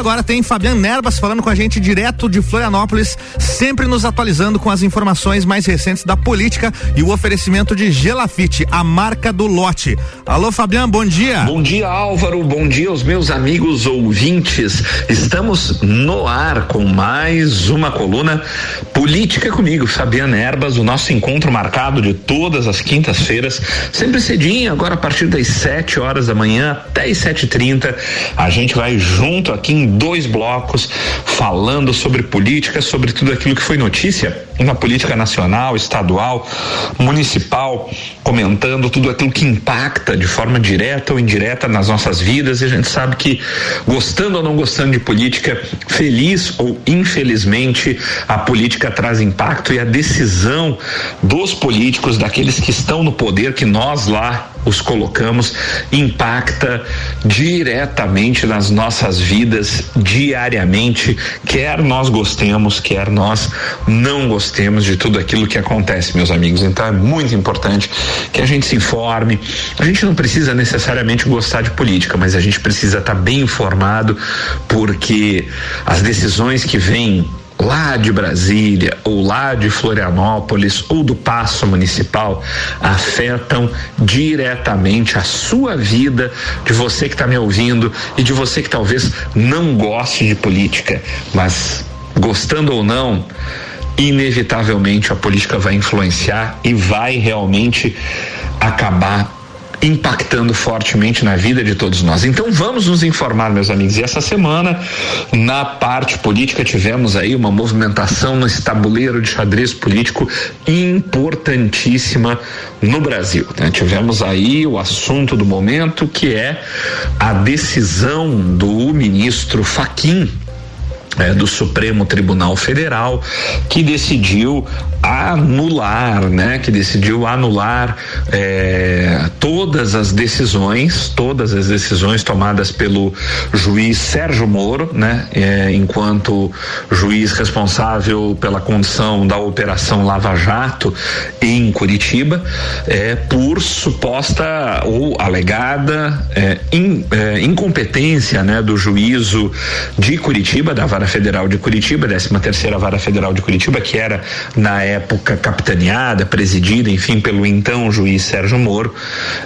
agora tem Fabian Nerbas falando com a gente direto de Florianópolis, sempre nos atualizando com as informações mais recentes da política e o oferecimento de Gelafite, a marca do lote. Alô, Fabian, bom dia. Bom dia, Álvaro. Bom dia aos meus amigos ouvintes. Estamos no ar com mais uma coluna Política comigo, Fabian Nerbas, o nosso encontro marcado de todas as quintas-feiras, sempre cedinho, agora a partir das 7 horas da manhã até as 7h30. A gente vai junto aqui em dois blocos, falando sobre política, sobre tudo aquilo que foi notícia na política nacional, estadual, municipal, comentando tudo aquilo que impacta de forma direta ou indireta nas nossas vidas. E a gente sabe que, gostando ou não gostando de política, feliz ou infelizmente, a política traz impacto e a decisão dos políticos, daqueles que estão no poder, que nós lá os colocamos impacta diretamente nas nossas vidas diariamente, quer nós gostemos, quer nós não gostemos de tudo aquilo que acontece, meus amigos. Então é muito importante que a gente se informe. A gente não precisa necessariamente gostar de política, mas a gente precisa estar bem informado, porque as decisões que vêm lá de Brasília ou lá de Florianópolis ou do Paço Municipal afetam diretamente a sua vida, de você que está me ouvindo e de você que talvez não goste de política, mas gostando ou não, inevitavelmente a política vai influenciar e vai realmente acabar impactando fortemente na vida de todos nós. Então vamos nos informar, meus amigos. E essa semana, na parte política, tivemos aí uma movimentação nesse tabuleiro de xadrez político importantíssima no Brasil. Né? Tivemos aí o assunto do momento, que é a decisão do ministro Faquim é, do Supremo Tribunal Federal que decidiu anular, né? Que decidiu anular é, todas as decisões, todas as decisões tomadas pelo juiz Sérgio Moro, né? É, enquanto juiz responsável pela condição da operação Lava Jato em Curitiba, é, por suposta ou alegada é, in, é, incompetência, né? Do juízo de Curitiba da Vara Federal de Curitiba, 13 terceira Vara Federal de Curitiba, que era na época capitaneada, presidida, enfim, pelo então juiz Sérgio Moro,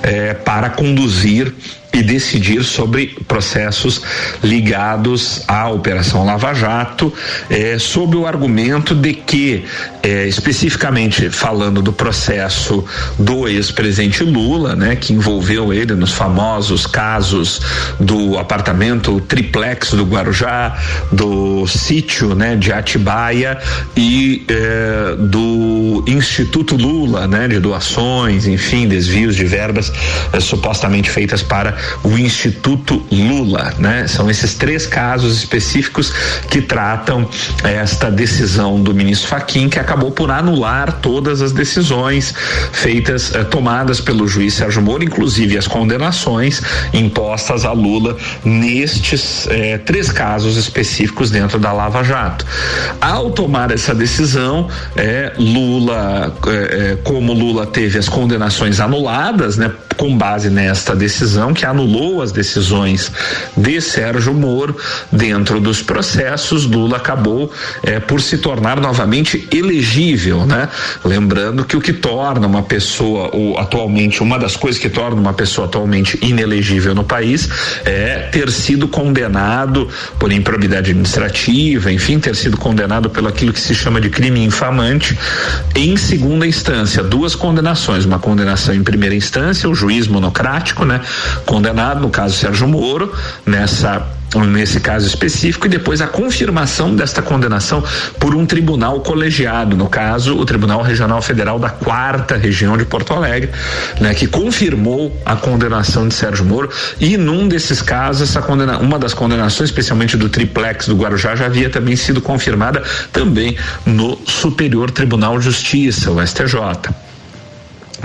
eh, para conduzir e decidir sobre processos ligados à Operação Lava Jato, eh, sob o argumento de que, eh, especificamente falando do processo do ex-presidente Lula, né, que envolveu ele nos famosos casos do apartamento triplex do Guarujá, do sítio, né, de Atibaia e eh, do Instituto Lula, né, de doações, enfim, desvios de verbas supostamente feitas para o Instituto Lula, né? São esses três casos específicos que tratam esta decisão do ministro Faquim que acabou por anular todas as decisões feitas eh, tomadas pelo juiz Sérgio Moro, inclusive as condenações impostas a Lula nestes eh, três casos específicos dentro da Lava Jato. Ao tomar essa decisão, eh, Lula, eh, eh como Lula teve as condenações anuladas, né? Com base nesta decisão que anulou as decisões de Sérgio Moro dentro dos processos, Lula acabou é, por se tornar novamente elegível, né? Lembrando que o que torna uma pessoa, ou atualmente, uma das coisas que torna uma pessoa atualmente inelegível no país é ter sido condenado por improbidade administrativa, enfim, ter sido condenado pelo aquilo que se chama de crime infamante em segunda instância. Duas condenações, uma condenação em primeira instância, o juiz monocrático, né? Condenado no caso Sérgio Moro, nessa nesse caso específico, e depois a confirmação desta condenação por um tribunal colegiado, no caso, o Tribunal Regional Federal da Quarta Região de Porto Alegre, né, que confirmou a condenação de Sérgio Moro, e num desses casos, essa condena, uma das condenações, especialmente do triplex do Guarujá, já havia também sido confirmada também no Superior Tribunal de Justiça, o STJ.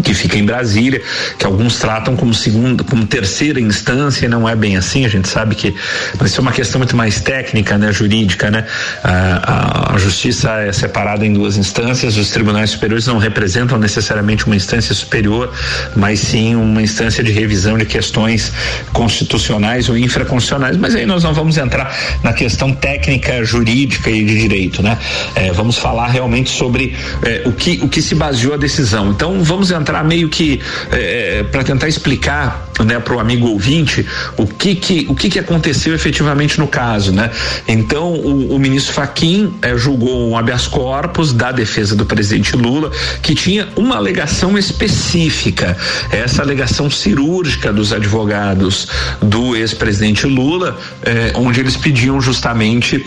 Que fica em Brasília, que alguns tratam como segunda, como terceira instância, não é bem assim, a gente sabe que isso é uma questão muito mais técnica, né, jurídica, né? A, a, a, justiça é separada em duas instâncias, os tribunais superiores não representam necessariamente uma instância superior, mas sim uma instância de revisão de questões constitucionais ou infraconstitucionais, mas aí nós não vamos entrar na questão técnica, jurídica e de direito, né? É, vamos falar realmente sobre é, o que o que se baseou a decisão. Então vamos entrar entrar meio que é, é para tentar explicar né, para o amigo ouvinte o que que o que que aconteceu efetivamente no caso, né? Então o, o ministro Faquim é, julgou um habeas corpus da defesa do presidente Lula que tinha uma alegação específica, essa alegação cirúrgica dos advogados do ex-presidente Lula, é, onde eles pediam justamente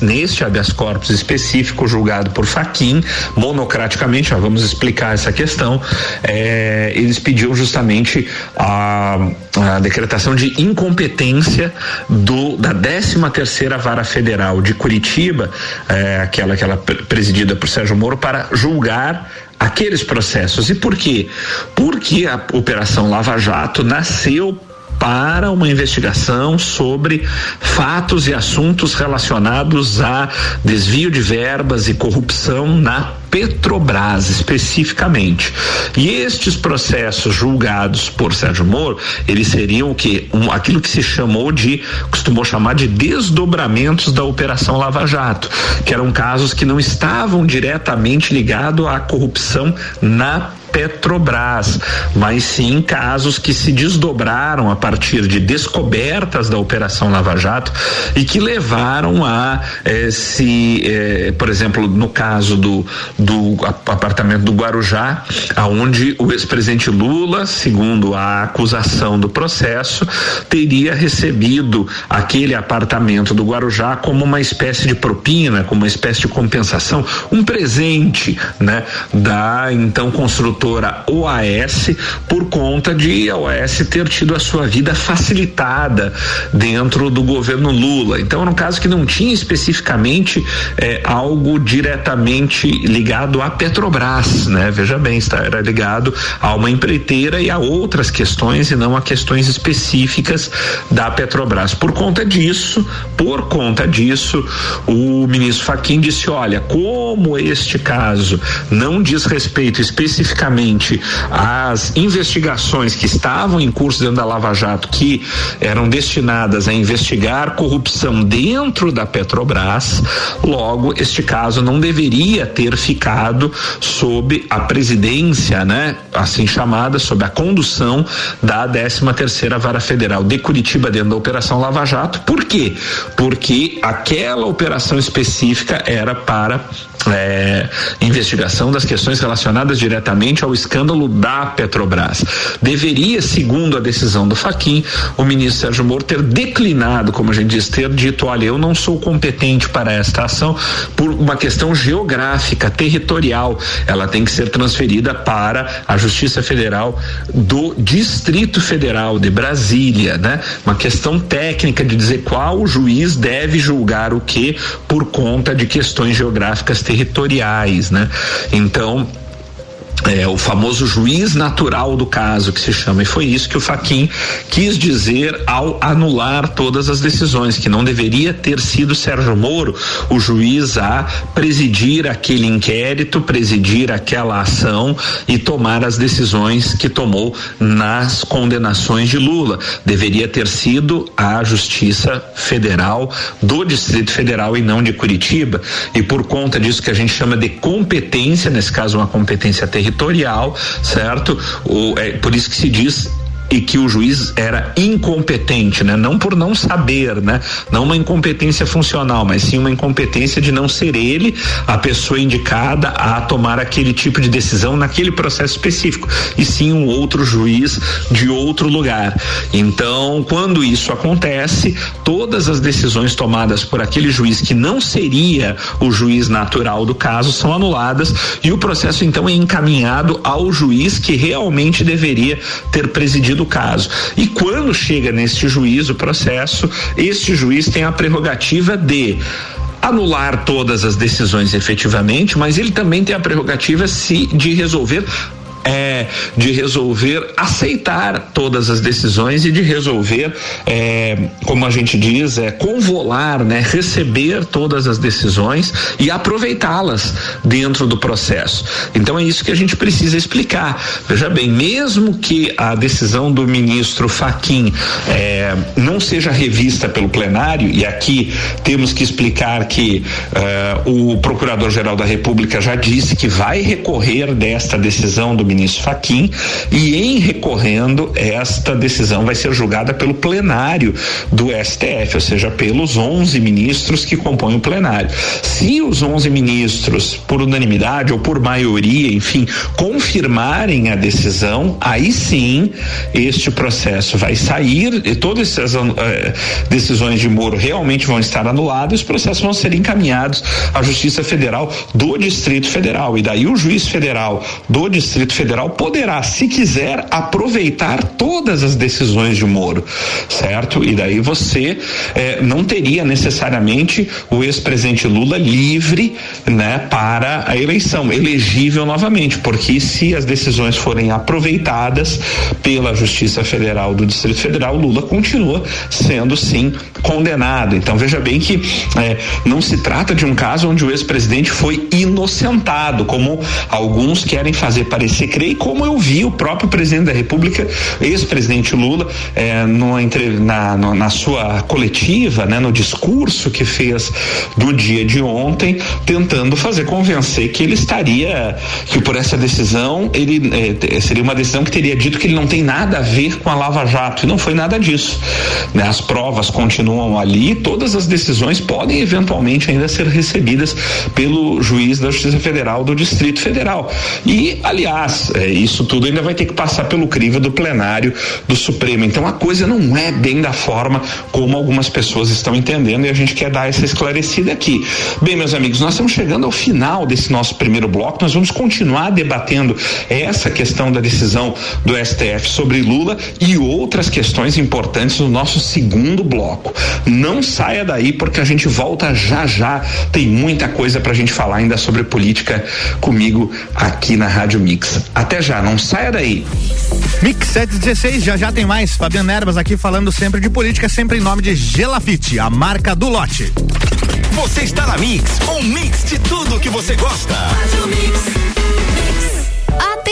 neste habeas corpus específico julgado por Faquim monocraticamente, já vamos explicar essa questão, é, eles pediam justamente a, a, decretação de incompetência do da 13 terceira vara federal de Curitiba, é, aquela aquela presidida por Sérgio Moro para julgar aqueles processos. E por quê? Porque a Operação Lava Jato nasceu para uma investigação sobre fatos e assuntos relacionados a desvio de verbas e corrupção na Petrobras especificamente. E estes processos julgados por Sérgio Moro, eles seriam o que? Um, aquilo que se chamou de, costumou chamar de desdobramentos da Operação Lava Jato, que eram casos que não estavam diretamente ligados à corrupção na Petrobras, mas sim casos que se desdobraram a partir de descobertas da Operação Lava Jato e que levaram a eh, se, eh, por exemplo, no caso do, do apartamento do Guarujá, aonde o ex-presidente Lula, segundo a acusação do processo, teria recebido aquele apartamento do Guarujá como uma espécie de propina, como uma espécie de compensação, um presente, né, da então construtora OAS por conta de a OAS ter tido a sua vida facilitada dentro do governo Lula. Então era um caso que não tinha especificamente eh, algo diretamente ligado à Petrobras, né? Veja bem, está, era ligado a uma empreiteira e a outras questões e não a questões específicas da Petrobras. Por conta disso, por conta disso, o ministro Faquim disse: olha, como este caso não diz respeito especificamente as investigações que estavam em curso dentro da Lava Jato, que eram destinadas a investigar corrupção dentro da Petrobras, logo este caso não deveria ter ficado sob a presidência, né, assim chamada, sob a condução da 13 terceira Vara Federal de Curitiba dentro da Operação Lava Jato. Por quê? Porque aquela operação específica era para é, investigação das questões relacionadas diretamente ao escândalo da Petrobras. Deveria, segundo a decisão do Faquim, o ministro Sérgio Moro ter declinado, como a gente diz, ter dito: olha, eu não sou competente para esta ação por uma questão geográfica, territorial. Ela tem que ser transferida para a Justiça Federal do Distrito Federal de Brasília, né? Uma questão técnica de dizer qual juiz deve julgar o que por conta de questões geográficas territoriais, né? Então, é, o famoso juiz natural do caso que se chama, e foi isso que o Faquin quis dizer ao anular todas as decisões, que não deveria ter sido Sérgio Moro o juiz a presidir aquele inquérito, presidir aquela ação e tomar as decisões que tomou nas condenações de Lula. Deveria ter sido a Justiça Federal do Distrito Federal e não de Curitiba. E por conta disso que a gente chama de competência, nesse caso uma competência territorial, territorial, certo? O, é, por isso que se diz e que o juiz era incompetente, né? Não por não saber, né? Não uma incompetência funcional, mas sim uma incompetência de não ser ele a pessoa indicada a tomar aquele tipo de decisão naquele processo específico, e sim um outro juiz de outro lugar. Então, quando isso acontece, todas as decisões tomadas por aquele juiz que não seria o juiz natural do caso são anuladas e o processo então é encaminhado ao juiz que realmente deveria ter presidido do caso. E quando chega neste juiz o processo, este juiz tem a prerrogativa de anular todas as decisões efetivamente, mas ele também tem a prerrogativa se de resolver é, de resolver aceitar todas as decisões e de resolver, é, como a gente diz, é convolar, né, receber todas as decisões e aproveitá-las dentro do processo. Então é isso que a gente precisa explicar. Veja bem, mesmo que a decisão do ministro Faquim é, não seja revista pelo plenário, e aqui temos que explicar que uh, o Procurador-Geral da República já disse que vai recorrer desta decisão do ministro Faquim e em recorrendo esta decisão vai ser julgada pelo plenário do STF, ou seja, pelos 11 ministros que compõem o plenário. Se os 11 ministros, por unanimidade ou por maioria, enfim, confirmarem a decisão, aí sim este processo vai sair e todas essas uh, decisões de Moro realmente vão estar anuladas os processos vão ser encaminhados à Justiça Federal do Distrito Federal. E daí o juiz federal do Distrito Federal poderá, se quiser, aproveitar todas as decisões de Moro, certo? E daí você eh, não teria necessariamente o ex-presidente Lula livre, né, para a eleição, elegível novamente, porque se as decisões forem aproveitadas pela Justiça Federal do Distrito Federal, Lula continua sendo sim condenado. Então veja bem que eh, não se trata de um caso onde o ex-presidente foi inocentado, como alguns querem fazer parecer e como eu vi o próprio presidente da República, ex-presidente Lula, entre, na, no, na sua coletiva, né, no discurso que fez no dia de ontem, tentando fazer convencer que ele estaria, que por essa decisão ele eh, seria uma decisão que teria dito que ele não tem nada a ver com a Lava Jato, e não foi nada disso. Né? As provas continuam ali, todas as decisões podem eventualmente ainda ser recebidas pelo juiz da Justiça Federal do Distrito Federal. E, aliás, é, isso tudo ainda vai ter que passar pelo crivo do plenário do Supremo. Então a coisa não é bem da forma como algumas pessoas estão entendendo e a gente quer dar essa esclarecida aqui. Bem, meus amigos, nós estamos chegando ao final desse nosso primeiro bloco. Nós vamos continuar debatendo essa questão da decisão do STF sobre Lula e outras questões importantes no nosso segundo bloco. Não saia daí porque a gente volta já já. Tem muita coisa pra gente falar ainda sobre política comigo aqui na Rádio Mix. Até já, não saia daí. Mix 716, já já tem mais. Fabiano Erbas aqui falando sempre de política, sempre em nome de Gelafite, a marca do lote. Você está na Mix, um mix de tudo que você gosta.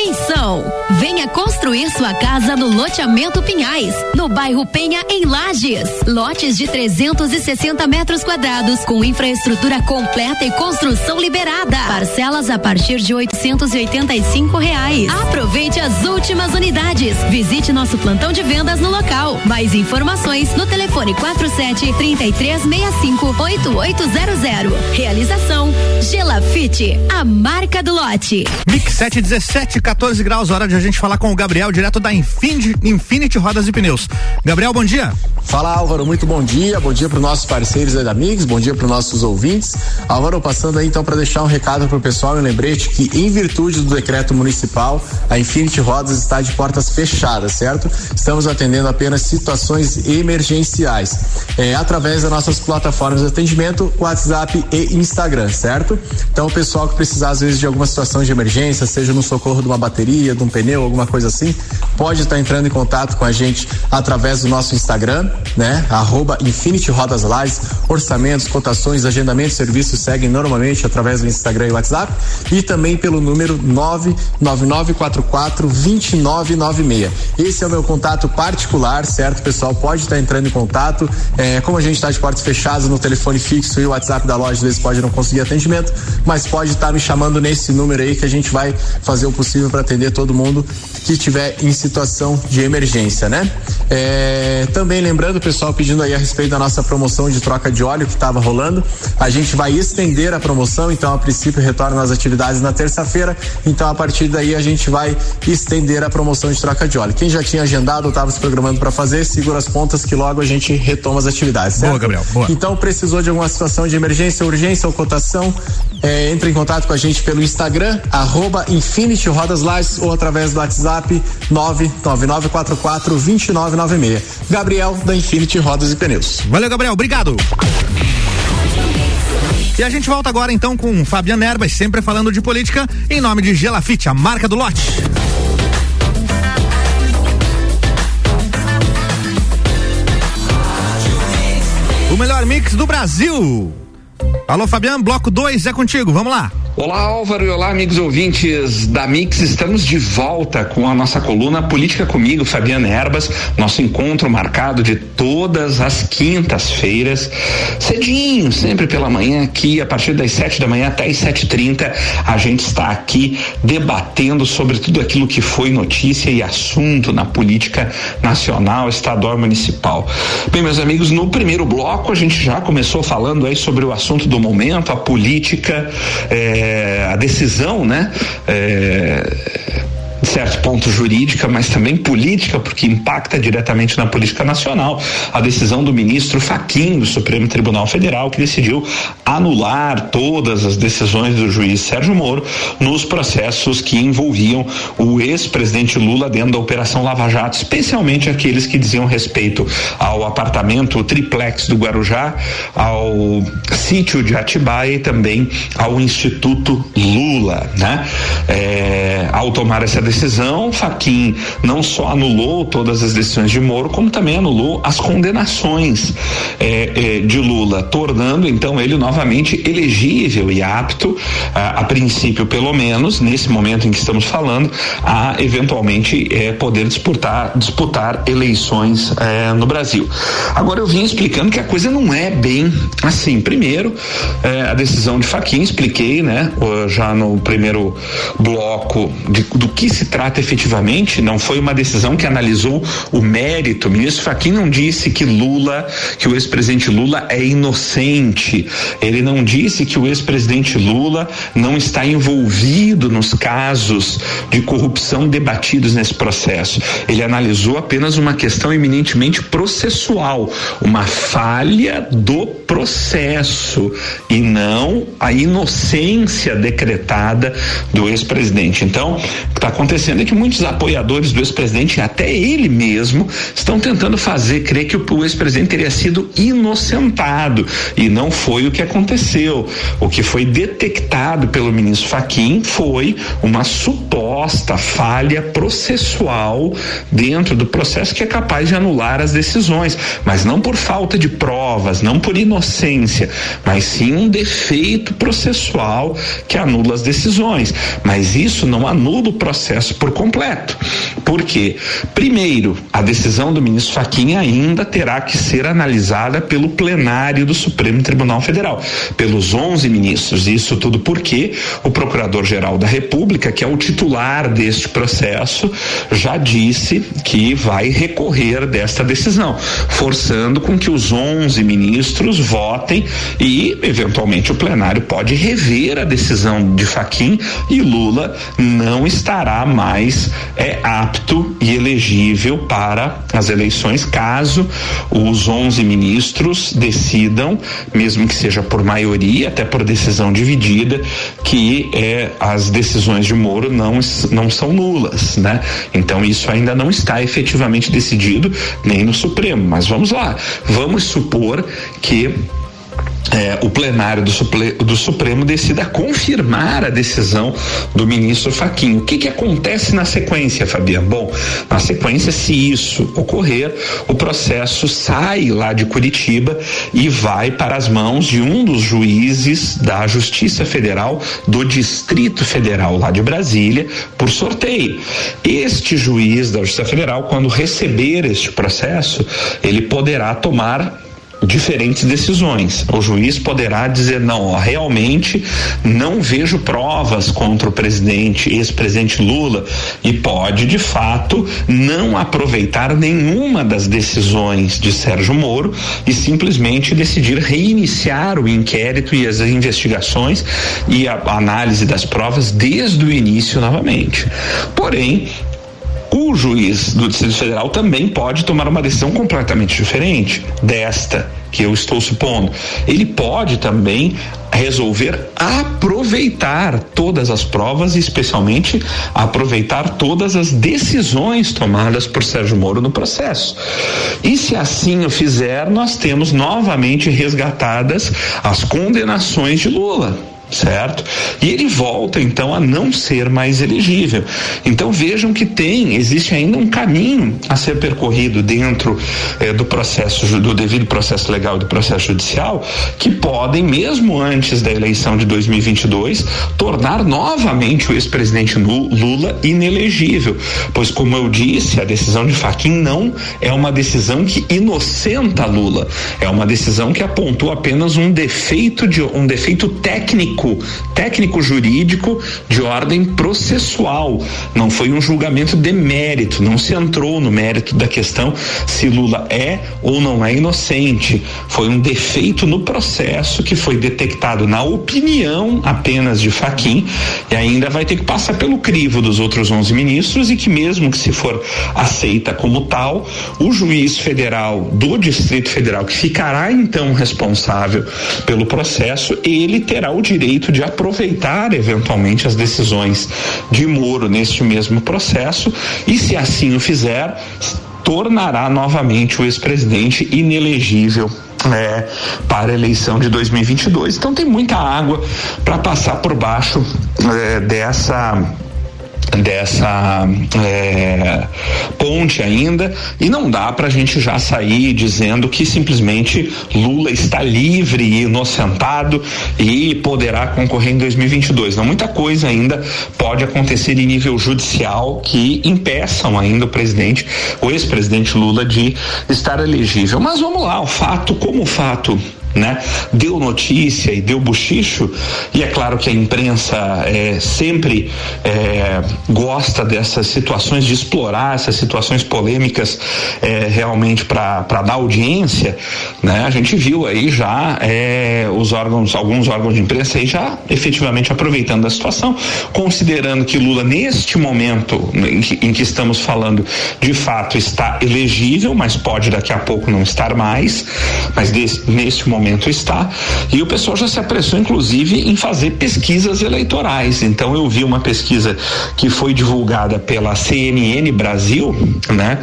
Atenção! Venha construir sua casa no loteamento Pinhais, no bairro Penha, em Lages. Lotes de 360 metros quadrados, com infraestrutura completa e construção liberada. Parcelas a partir de 885 reais. Aproveite as últimas unidades. Visite nosso plantão de vendas no local. Mais informações no telefone 47 3365 8800. Realização Gelafite, a marca do lote. Mix 717, 14 graus, hora de a gente falar com o Gabriel, direto da Infinity, Infinity Rodas e Pneus. Gabriel, bom dia. Fala Álvaro, muito bom dia, bom dia para os nossos parceiros da Mix, bom dia para os nossos ouvintes. Álvaro, passando aí então para deixar um recado para o pessoal e um lembrete que em virtude do decreto municipal, a Infinity Rodas está de portas fechadas, certo? Estamos atendendo apenas situações emergenciais, é, através das nossas plataformas de atendimento, WhatsApp e Instagram, certo? Então o pessoal que precisar às vezes de alguma situação de emergência, seja no socorro de uma bateria, de um pneu, alguma coisa assim, pode estar entrando em contato com a gente através do nosso Instagram, né? Arroba Infinity Rodas Lages, orçamentos, cotações, agendamentos, serviços seguem normalmente através do Instagram e WhatsApp e também pelo número 99944 2996. Esse é o meu contato particular, certo? Pessoal, pode estar entrando em contato. É, como a gente está de portas fechadas no telefone fixo e o WhatsApp da loja, às vezes pode não conseguir atendimento, mas pode estar me chamando nesse número aí que a gente vai fazer o possível para atender todo mundo que estiver em situação de emergência, né? É, também lembrando, pessoal, pedindo aí a respeito da nossa promoção de troca de óleo que estava rolando, a gente vai estender a promoção, então a princípio retorna as atividades na terça-feira, então a partir daí a gente vai estender a promoção de troca de óleo. Quem já tinha agendado ou estava se programando para fazer, segura as pontas que logo a gente retoma as atividades. Certo? Boa, Gabriel. Boa. Então precisou de alguma situação de emergência, urgência ou cotação, é, entre em contato com a gente pelo Instagram, arroba Infinity Rodas Jonas Lages ou através do WhatsApp 999442996. Gabriel da Infinity Rodas e Pneus. Valeu, Gabriel. Obrigado. E a gente volta agora então com Fabiano Erbas, sempre falando de política, em nome de Gelafite, a marca do lote. O melhor mix do Brasil. Alô, Fabiano, bloco 2 é contigo, vamos lá. Olá, Álvaro, e olá, amigos ouvintes da Mix. Estamos de volta com a nossa coluna Política Comigo, Fabiana Erbas. Nosso encontro marcado de todas as quintas-feiras, cedinho, sempre pela manhã, aqui, a partir das sete da manhã até as sete trinta. A gente está aqui debatendo sobre tudo aquilo que foi notícia e assunto na política nacional, estadual e municipal. Bem, meus amigos, no primeiro bloco a gente já começou falando aí sobre o assunto do momento, a política. Eh, é, a decisão, né? É, certo ponto jurídica, mas também política, porque impacta diretamente na política nacional, a decisão do ministro Faquim do Supremo Tribunal Federal, que decidiu anular todas as decisões do juiz Sérgio Moro nos processos que envolviam o ex-presidente Lula dentro da Operação Lava Jato, especialmente aqueles que diziam respeito ao apartamento triplex do Guarujá, ao sítio de Atibaia e também ao Instituto Lula, né? É, ao tomar essa decisão, Faquim não só anulou todas as decisões de Moro, como também anulou as condenações é, é, de Lula, tornando então ele novamente elegível e apto, a, a, princípio pelo menos, nesse momento em que estamos falando, a eventualmente é, poder disputar, disputar eleições no Brasil. Agora eu vim explicando que a coisa não é bem assim. Primeiro, a decisão de Faquim, expliquei, né, já no primeiro bloco de, do que se trata efetivamente, não foi uma decisão que analisou o mérito. O ministro Fachin não disse que Lula, que o ex-presidente Lula é inocente. Ele não disse que o ex-presidente Lula não está envolvido nos casos de corrupção debatidos nesse processo. Ele analisou apenas uma questão eminentemente processual, uma falha do processo e não a inocência decretada do ex-presidente. Então, está acontecendo é que muitos apoiadores do ex-presidente, até ele mesmo, estão tentando fazer crer que o ex-presidente teria sido inocentado e não foi o que aconteceu. O que foi detectado pelo ministro Faquim foi uma suposta falha processual dentro do processo que é capaz de anular as decisões, mas não por falta de provas, não por inocência, mas sim um defeito processual que anula as decisões. Mas isso não anula o processo por completo. Porque, primeiro, a decisão do ministro Faquinha ainda terá que ser analisada pelo plenário do Supremo Tribunal Federal, pelos 11 ministros. Isso tudo porque o Procurador-Geral da República, que é o titular deste processo, já disse que vai recorrer desta decisão, forçando com que os 11 ministros votem e, eventualmente, o plenário pode rever a decisão de Faquim e Lula não estará mais é apto e elegível para as eleições, caso os 11 ministros decidam, mesmo que seja por maioria, até por decisão dividida, que é, as decisões de Moro não, não são nulas, né? Então isso ainda não está efetivamente decidido nem no Supremo. Mas vamos lá, vamos supor que é, o plenário do, suple, do, Supremo decida confirmar a decisão do ministro Faquinho. O que, que acontece na sequência, Fabiano? Bom, na sequência, se isso ocorrer, o processo sai lá de Curitiba e vai para as mãos de um dos juízes da Justiça Federal do Distrito Federal lá de Brasília por sorteio. Este juiz da Justiça Federal, quando receber este processo, ele poderá tomar diferentes decisões. O juiz poderá dizer não, ó, realmente não vejo provas contra o presidente, ex-presidente Lula e pode de fato não aproveitar nenhuma das decisões de Sérgio Moro e simplesmente decidir reiniciar o inquérito e as investigações e a análise das provas desde o início novamente. Porém, o juiz do Distrito Federal também pode tomar uma decisão completamente diferente desta que eu estou supondo. Ele pode também resolver aproveitar todas as provas e especialmente aproveitar todas as decisões tomadas por Sérgio Moro no processo. E se assim o fizer, nós temos novamente resgatadas as condenações de Lula certo? E ele volta então a não ser mais elegível. Então vejam que tem, existe ainda um caminho a ser percorrido dentro eh, do processo, do devido processo legal e do processo judicial, que podem, mesmo antes da eleição de 2022, tornar novamente o ex-presidente Lula inelegível. Pois, como eu disse, a decisão de Faquim não é uma decisão que inocenta Lula, é uma decisão que apontou apenas um defeito de um defeito técnico técnico, técnico jurídico de ordem processual. Não foi um julgamento de mérito, não se entrou no mérito da questão se Lula é ou não é inocente. Foi um defeito no processo que foi detectado na opinião apenas de Faquim e ainda vai ter que passar pelo crivo dos outros 11 ministros e que mesmo que se for aceita como tal, o juiz federal do Distrito Federal que ficará então responsável pelo processo, ele terá o direito direito de aproveitar eventualmente as decisões de Moro neste mesmo processo e, se assim o fizer, tornará novamente o ex-presidente inelegível é, para a eleição de 2022. Então tem muita água para passar por baixo é, dessa dessa é, ponte ainda e não dá para a gente já sair dizendo que simplesmente Lula está livre e inocentado e poderá concorrer em 2022. Não, muita coisa ainda pode acontecer em nível judicial que impeçam ainda o presidente, o ex-presidente Lula de estar elegível. Mas vamos lá, o fato como o fato né? Deu notícia e deu buchicho, e é claro que a imprensa é, sempre é, gosta dessas situações, de explorar essas situações polêmicas é, realmente para dar audiência, né? A gente viu aí já é, os órgãos, alguns órgãos de imprensa aí já efetivamente aproveitando a situação, considerando que Lula neste momento em que, em que estamos falando, de fato está elegível, mas pode daqui a pouco não estar mais, mas desse, neste momento momento está. E o pessoal já se apressou, inclusive, em fazer pesquisas eleitorais. Então eu vi uma pesquisa que foi divulgada pela CNN Brasil, né?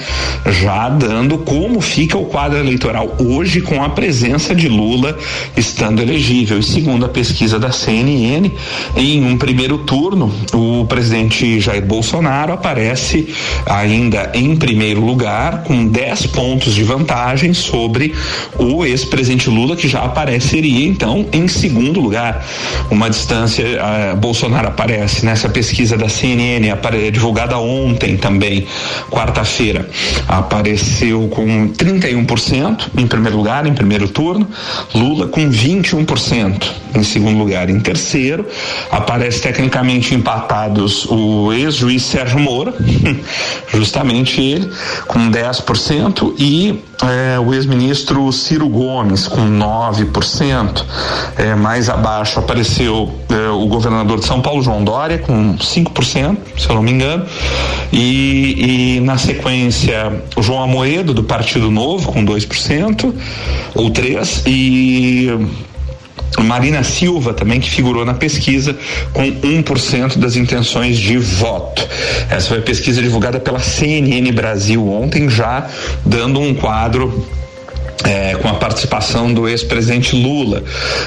Já dando como fica o quadro eleitoral hoje com a presença de Lula estando elegível. E segundo a pesquisa da CNN, em um primeiro turno, o presidente Jair Bolsonaro aparece ainda em primeiro lugar, com 10 pontos de vantagem sobre o ex-presidente Lula, que já apareceria então em segundo lugar. Uma distância, uh, Bolsonaro aparece nessa pesquisa da CNN, divulgada ontem também, quarta-feira, apareceu com 31% em primeiro lugar, em primeiro turno, Lula com 21% em segundo lugar. Em terceiro, aparece tecnicamente empatados o ex-juiz Sérgio Moro, justamente ele, com 10%, e é, o ex-ministro Ciro Gomes, com 9%. É, mais abaixo apareceu é, o governador de São Paulo, João Dória, com 5%, se eu não me engano. E, e na sequência, o João Amoedo, do Partido Novo, com 2%, ou 3%. E Marina Silva também que figurou na pesquisa com 1% das intenções de voto. Essa foi a pesquisa divulgada pela CNN Brasil ontem já dando um quadro é, com a participação do ex-presidente Lula.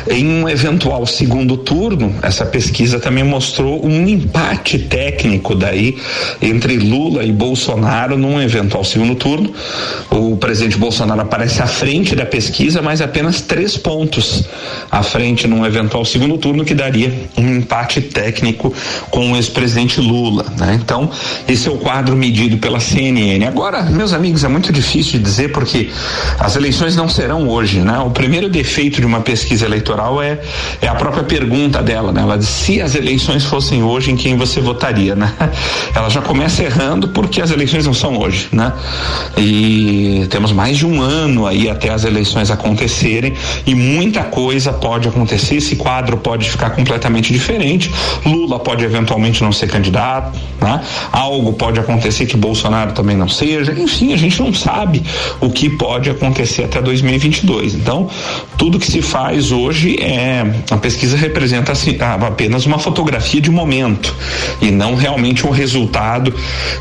Em um eventual segundo turno, essa pesquisa também mostrou um empate técnico daí entre Lula e Bolsonaro num eventual segundo turno. O presidente Bolsonaro aparece à frente da pesquisa, mas apenas três pontos à frente num eventual segundo turno, que daria um empate técnico com o ex-presidente Lula. Né? Então, esse é o quadro medido pela CNN. Agora, meus amigos, é muito difícil de dizer porque as eleições eleições não serão hoje, né? O primeiro defeito de uma pesquisa eleitoral é, é a própria pergunta dela, né? Ela diz, se as eleições fossem hoje, em quem você votaria, né? Ela já começa errando porque as eleições não são hoje, né? E temos mais de um ano aí até as eleições acontecerem e muita coisa pode acontecer, esse quadro pode ficar completamente diferente, Lula pode eventualmente não ser candidato, né? Algo pode acontecer que Bolsonaro também não seja, enfim, a gente não sabe o que pode acontecer até 2022. Então, tudo que se faz hoje é a pesquisa representa assim, apenas uma fotografia de momento e não realmente um resultado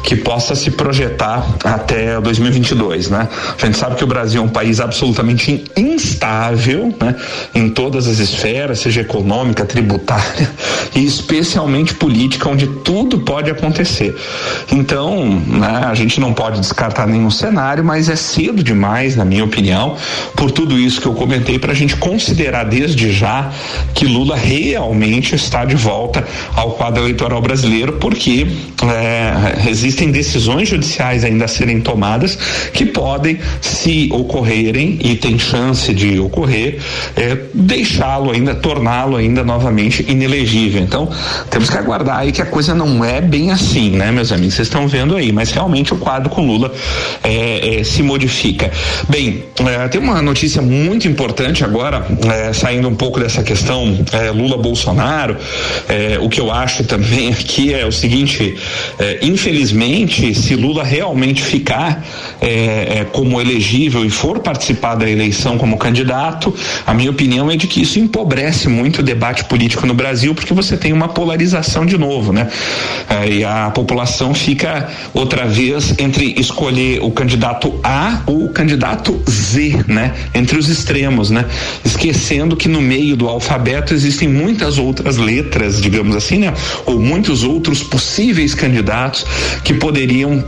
que possa se projetar até 2022, né? A gente sabe que o Brasil é um país absolutamente instável, né? Em todas as esferas, seja econômica, tributária e especialmente política, onde tudo pode acontecer. Então, né, a gente não pode descartar nenhum cenário, mas é cedo demais, na minha opinião, por tudo isso que eu comentei, para a gente considerar desde já que Lula realmente está de volta ao quadro eleitoral brasileiro, porque é, existem decisões judiciais ainda a serem tomadas que podem, se ocorrerem, e tem chance de ocorrer, é, deixá-lo ainda, torná-lo ainda novamente inelegível. Então, temos que aguardar aí que a coisa não é bem assim, né, meus amigos? Vocês estão vendo aí, mas realmente o quadro com Lula é, é, se modifica. Bem, é, tem uma notícia muito importante agora, é, saindo um pouco dessa questão é, Lula-Bolsonaro. É, o que eu acho também aqui é o seguinte: infelizmente, se Lula realmente ficar como elegível e for participar da eleição como candidato, a minha opinião é de que isso empobrece muito o debate político no Brasil, porque você tem uma polarização de novo, né? e a população fica outra vez entre escolher o candidato A ou o candidato Z, né? Entre os extremos, né? Esquecendo que no meio do alfabeto existem muitas outras letras, digamos assim, né? Ou muitos outros possíveis candidatos que poderiam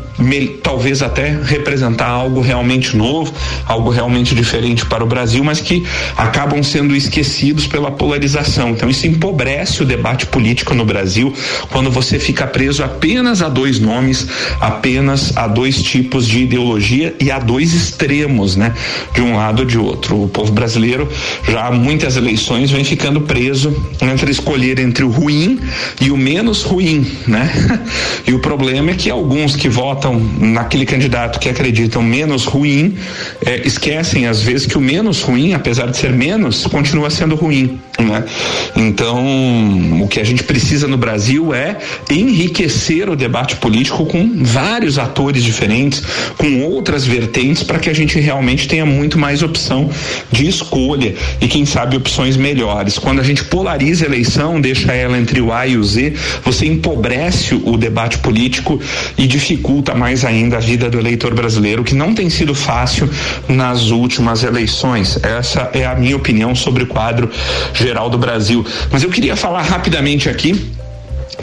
talvez até representar algo realmente novo, algo realmente diferente para o Brasil, mas que acabam sendo esquecidos pela polarização. Então isso empobrece o debate político no Brasil quando você fica preso apenas a dois nomes, apenas a dois tipos de ideologia e a dois extremos, né? De um lado ou de outro. O povo brasileiro já há muitas eleições vem ficando preso entre escolher entre o ruim e o menos ruim, né? E o problema é que alguns que votam naquele candidato que acreditam menos ruim é, esquecem às vezes que o menos ruim, apesar de ser menos, continua sendo ruim, né? Então, o que a gente precisa no Brasil é enriquecer o debate político com vários atores diferentes, com outras vertentes, para que a gente realmente tenha muito mais opção de escolha e, quem sabe, opções melhores. Quando a gente polariza a eleição, deixa ela entre o A e o Z, você empobrece o debate político e dificulta mais ainda a vida do eleitor brasileiro, que não tem sido fácil nas últimas eleições. Essa é a minha opinião sobre o quadro geral do Brasil. Mas eu queria falar rapidamente aqui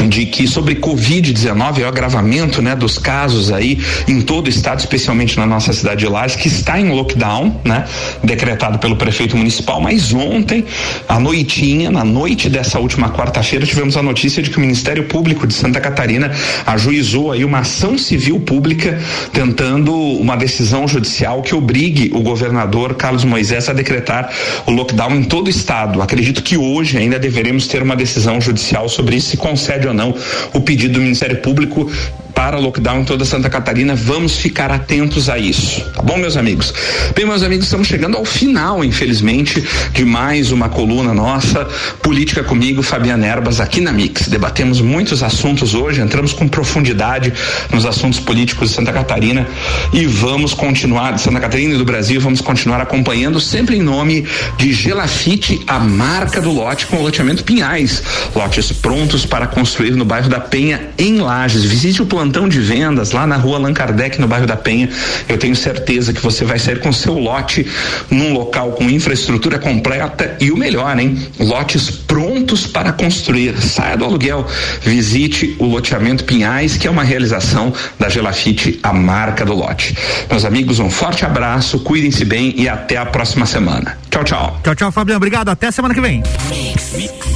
de que sobre Covid-19, o agravamento né, dos casos aí em todo o estado, especialmente na nossa cidade de Lages, que está em lockdown, né, decretado pelo prefeito municipal, mas ontem, à noitinha, na noite dessa última quarta-feira, tivemos a notícia de que o Ministério Público de Santa Catarina ajuizou aí uma ação civil pública tentando uma decisão judicial que obrigue o governador Carlos Moisés a decretar o lockdown em todo o estado. Acredito que hoje ainda deveremos ter uma decisão judicial sobre isso se concede ou não o pedido do Ministério Público para lockdown em toda Santa Catarina. Vamos ficar atentos a isso, tá bom, meus amigos? Bem, meus amigos, estamos chegando ao final, infelizmente, de mais uma coluna nossa, Política comigo, Fabiana Erbas, aqui na Mix. Debatemos muitos assuntos hoje, entramos com profundidade nos assuntos políticos de Santa Catarina e vamos continuar, de Santa Catarina e do Brasil, vamos continuar acompanhando sempre em nome de Gelafite, a marca do lote com o loteamento Pinhais. Lotes prontos para construir no bairro da Penha, em Lages. Visite o plano plantão de vendas lá na rua Allan Kardec, no bairro da Penha. Eu tenho certeza que você vai sair com seu lote num local com infraestrutura completa e o melhor, hein? Lotes prontos para construir. Saia do aluguel. Visite o loteamento Pinhais, que é uma realização da Gelafite, a marca do lote. Meus amigos, um forte abraço, cuidem-se bem e até a próxima semana. Tchau, tchau. Tchau, tchau, Fabiano. Obrigado. Até semana que vem. Mix,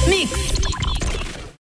mix.